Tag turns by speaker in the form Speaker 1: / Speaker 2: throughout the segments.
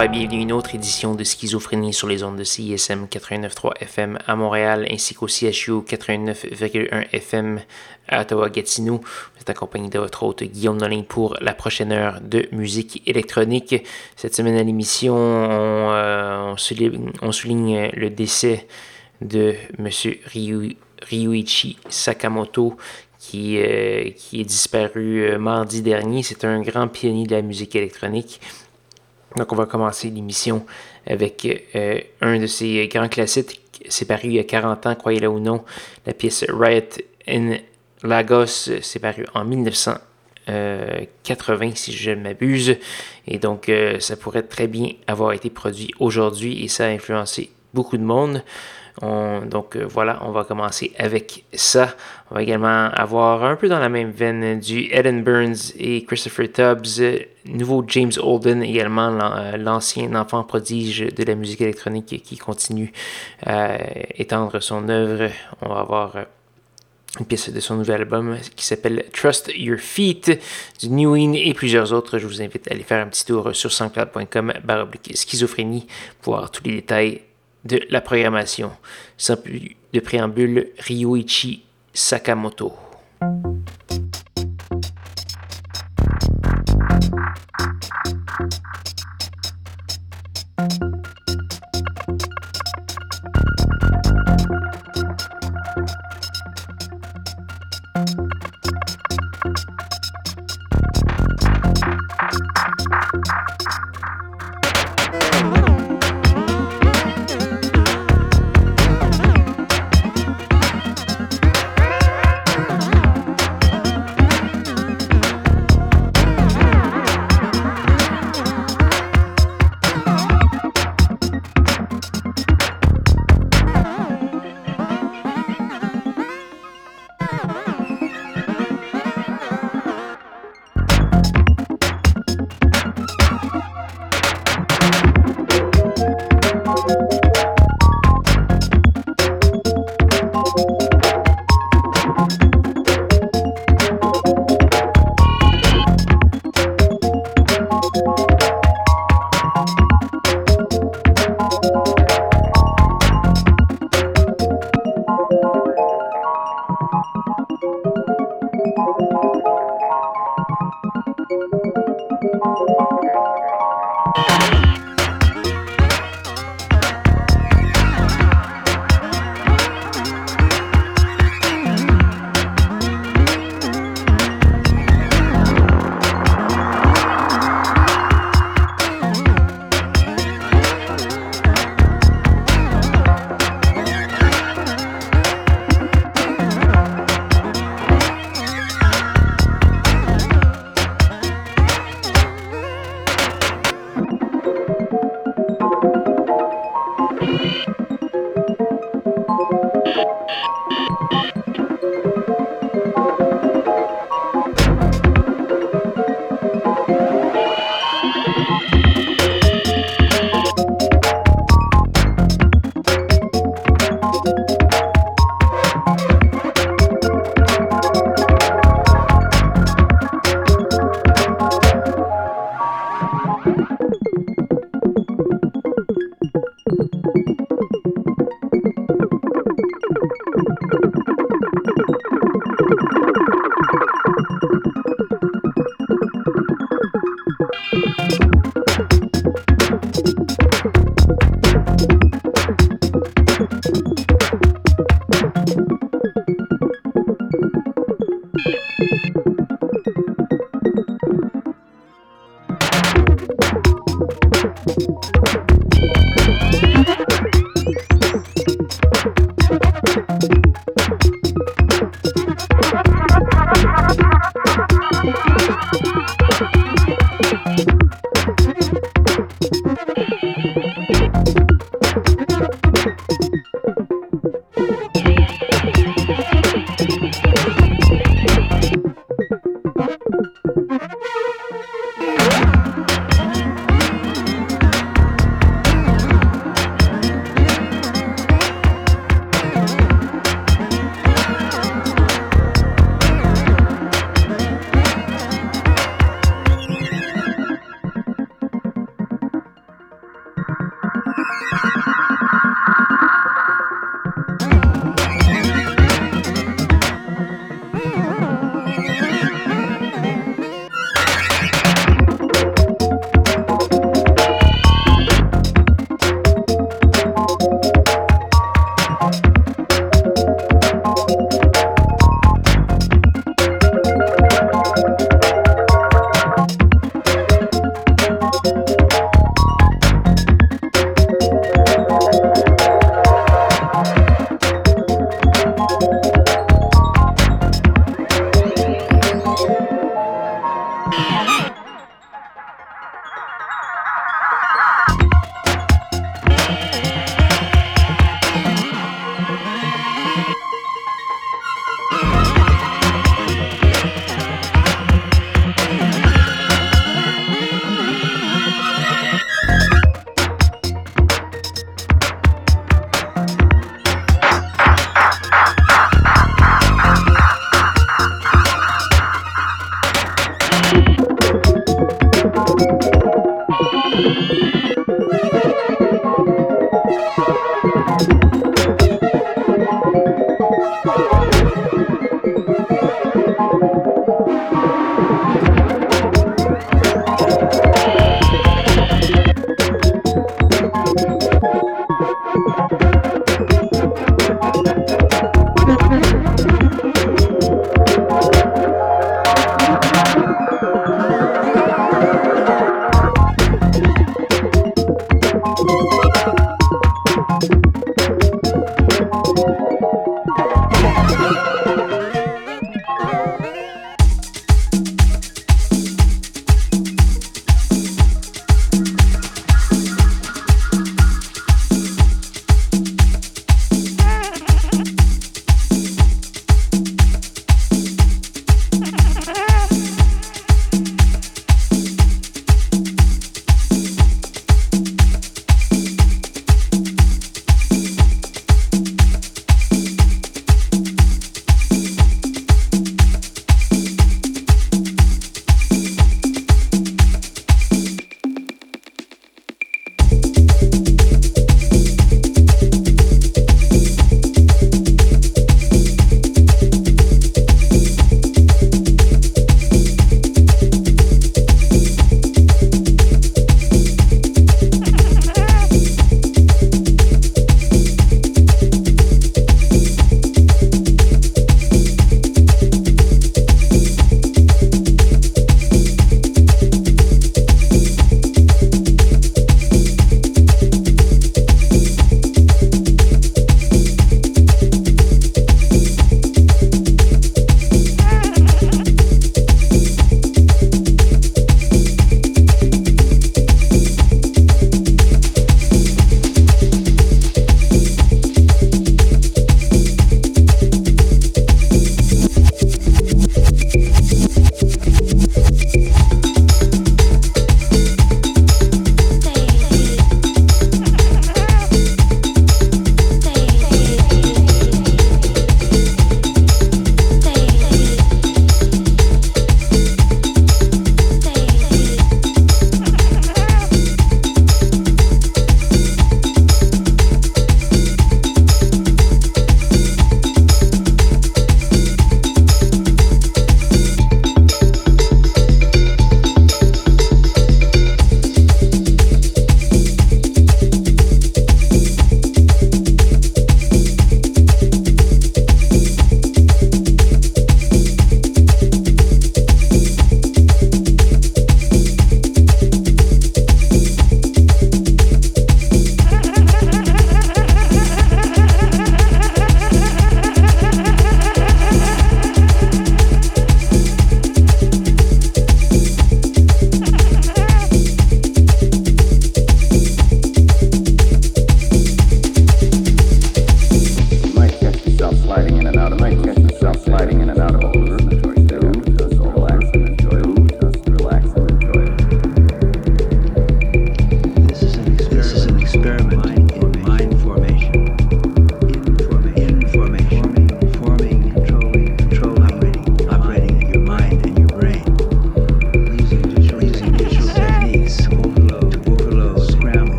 Speaker 1: Bonsoir et bienvenue à une autre édition de Schizophrénie sur les ondes de CISM 89.3 FM à Montréal ainsi qu'au CHU 89.1 FM à Ottawa-Gatineau. Vous êtes accompagné de votre hôte Guillaume Nolin pour la prochaine heure de musique électronique. Cette semaine à l'émission, on, euh, souligne, le décès de M. Ryuichi Sakamoto qui, euh, qui est disparu euh, mardi dernier. C'est un grand pionnier de la musique électronique. Donc, on va commencer l'émission avec euh, un de ses grands classiques. C'est paru il y a 40 ans, croyez-le ou non. La pièce Riot in Lagos, c'est paru en 1980, si je ne m'abuse. Et donc, euh, ça pourrait très bien avoir été produit aujourd'hui et ça a influencé beaucoup de monde donc euh, voilà, on va commencer avec ça. On va également avoir un peu dans la même veine du Eden Burns et Christopher Tubbs, nouveau James Holden également, euh, l'ancien enfant prodige de la musique électronique qui continue à étendre son œuvre. On va avoir euh, une pièce de son nouvel album qui s'appelle Trust Your Feet du New In et plusieurs autres. Je vous invite à aller faire un petit tour sur soundcloud.com schizophrénie pour voir tous les détails de la programmation. Sans plus de préambule, Ryuichi Sakamoto.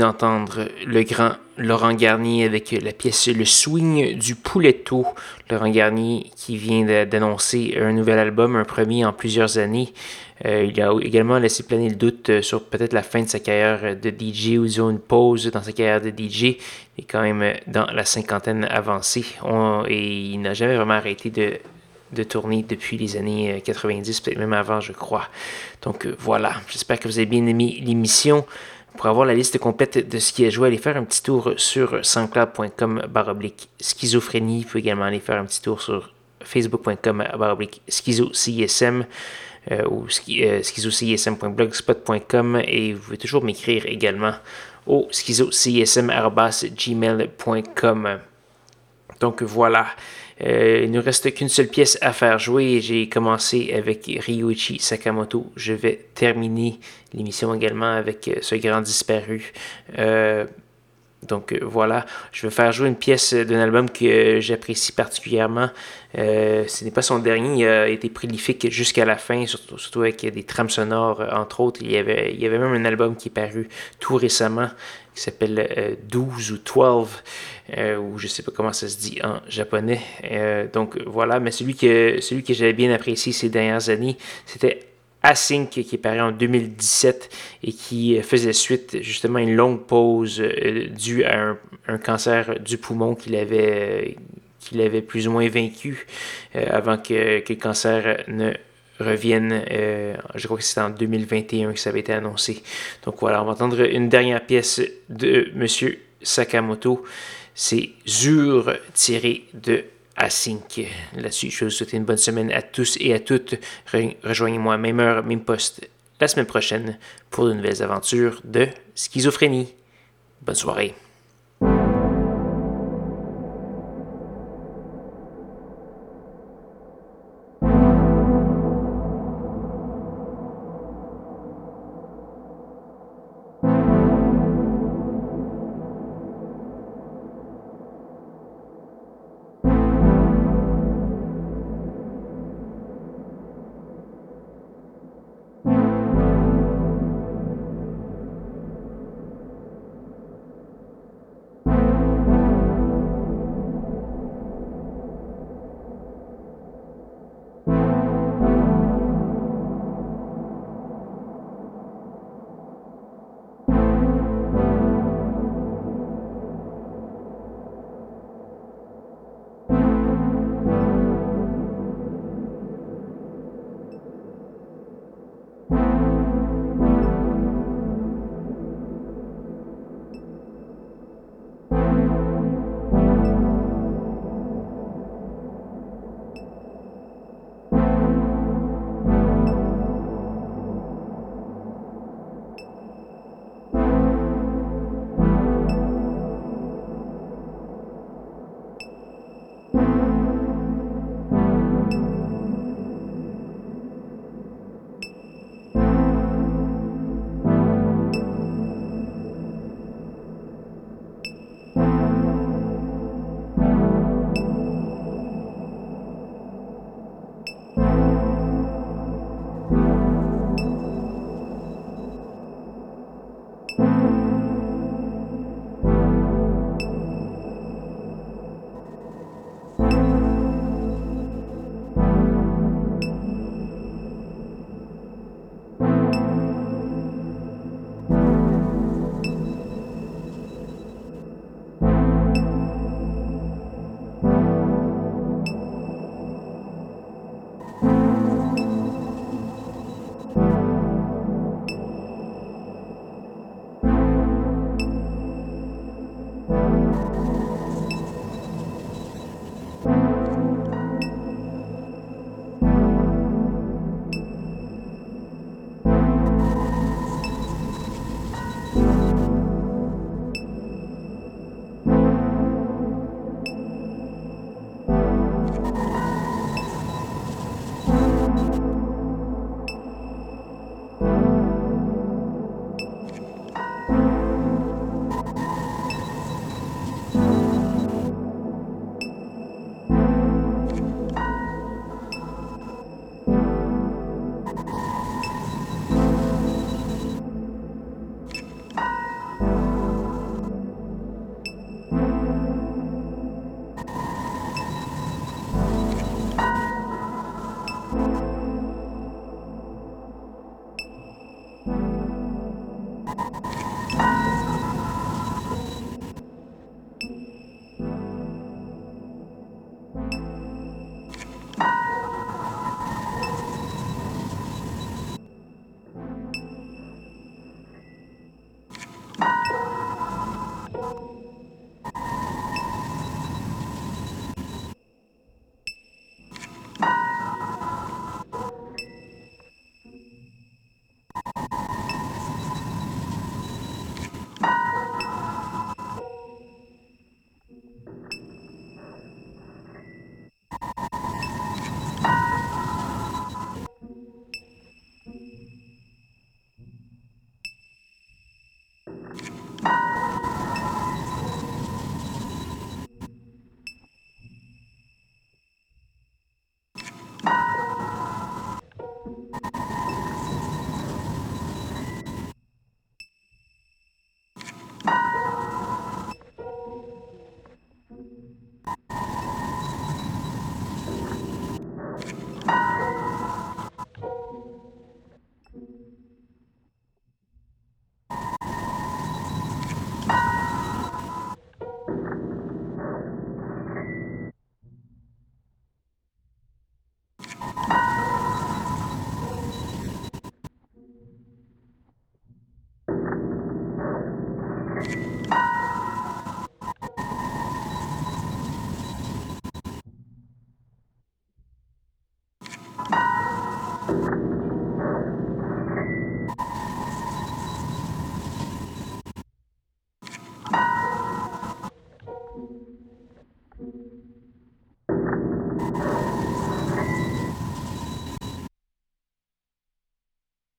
Speaker 1: D'entendre le grand Laurent Garnier avec la pièce Le Swing du Pouletto. Laurent Garnier qui vient d'annoncer un nouvel album, un premier en plusieurs années. Euh, il a également laissé planer le doute euh, sur peut-être la fin de sa carrière de DJ ou disons une pause dans sa carrière de DJ. Il est quand même dans la cinquantaine avancée et il n'a jamais vraiment arrêté de, de tourner depuis les années 90, peut-être même avant, je crois. Donc voilà, j'espère que vous avez bien aimé l'émission. Pour avoir la liste complète de ce qui est joué, allez faire un petit tour sur sanscloud.com baroblique schizophrénie. Vous pouvez également aller faire un petit tour sur facebook.com baroblique schizo-CSM euh, ou euh, schizocsm.blogspot.com et vous pouvez toujours m'écrire également au schizocsm.gmail.com. Donc voilà. Euh, il ne reste qu'une seule pièce à faire jouer. J'ai commencé avec Ryuichi Sakamoto. Je vais terminer l'émission également avec euh, ce grand disparu. Euh, donc voilà, je vais faire jouer une pièce d'un album que j'apprécie particulièrement. ce n'est pas son dernier, il a été prolifique jusqu'à la fin, surtout, surtout, avec des trames sonores, entre autres. Il y, avait, il y avait même un album qui est paru tout récemment qui s'appelle 12 ou 12, euh, ou je sais pas comment ça se dit en japonais. Euh, donc voilà, mais celui que, celui que j'avais bien apprécié ces dernières années, c'était Async qui est paru en 2017 et qui faisait suite justement à une longue pause euh, due à un, cancer du poumon qu'il avait, qu'il avait plus ou moins vaincu avant que, que, le cancer ne reviennent. Euh, je crois que c'est en 2021 que ça avait été annoncé. Donc voilà, on va entendre une dernière pièce de Monsieur Sakamoto. C'est Zur tiré de Async. Là-dessus, je vous souhaite une bonne semaine à tous et à toutes. Rejoignez-moi même heure, même poste la semaine prochaine pour de nouvelles aventures de schizophrénie. Bonne soirée.